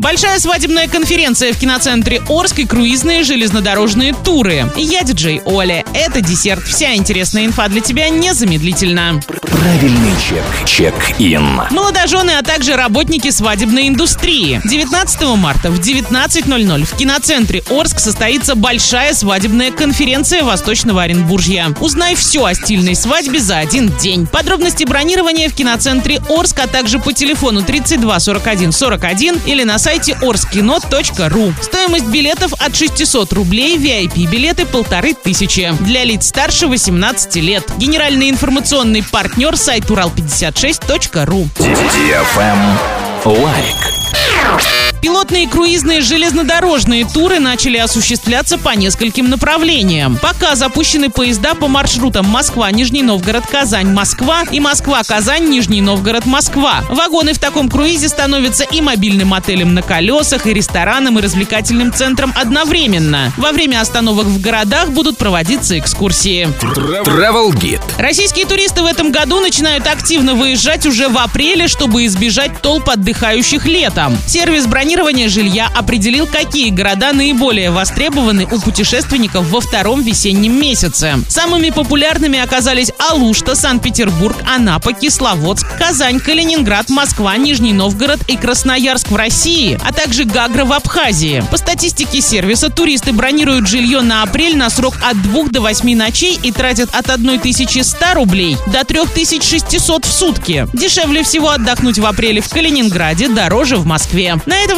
Большая свадебная конференция в киноцентре Орск и круизные железнодорожные туры. Я диджей Оля. Это десерт. Вся интересная инфа для тебя незамедлительно. Правильный чек. Чек-ин. Молодожены, а также работники свадебной индустрии. 19 марта в 19.00 в киноцентре Орск состоится большая свадебная конференция Восточного Оренбуржья. Узнай все о стильной свадьбе за один день. Подробности бронирования в киноцентре Орск, а также по телефону 32 41 41 или на сайте orskino.ru. Стоимость билетов от 600 рублей, VIP-билеты полторы тысячи. Для лиц старше 18 лет. Генеральный информационный партнер сайт урал56.ру. Лайк. Пилотные круизные железнодорожные туры начали осуществляться по нескольким направлениям. Пока запущены поезда по маршрутам Москва, Нижний Новгород, Казань, Москва и Москва, Казань, Нижний Новгород, Москва. Вагоны в таком круизе становятся и мобильным отелем на колесах, и рестораном, и развлекательным центром одновременно. Во время остановок в городах будут проводиться экскурсии. Travel Guide. Российские туристы в этом году начинают активно выезжать уже в апреле, чтобы избежать толп отдыхающих летом. Сервис бронирования планирования жилья определил, какие города наиболее востребованы у путешественников во втором весеннем месяце. Самыми популярными оказались Алушта, Санкт-Петербург, Анапа, Кисловодск, Казань, Калининград, Москва, Нижний Новгород и Красноярск в России, а также Гагра в Абхазии. По статистике сервиса, туристы бронируют жилье на апрель на срок от 2 до 8 ночей и тратят от 1100 рублей до 3600 в сутки. Дешевле всего отдохнуть в апреле в Калининграде, дороже в Москве. На этом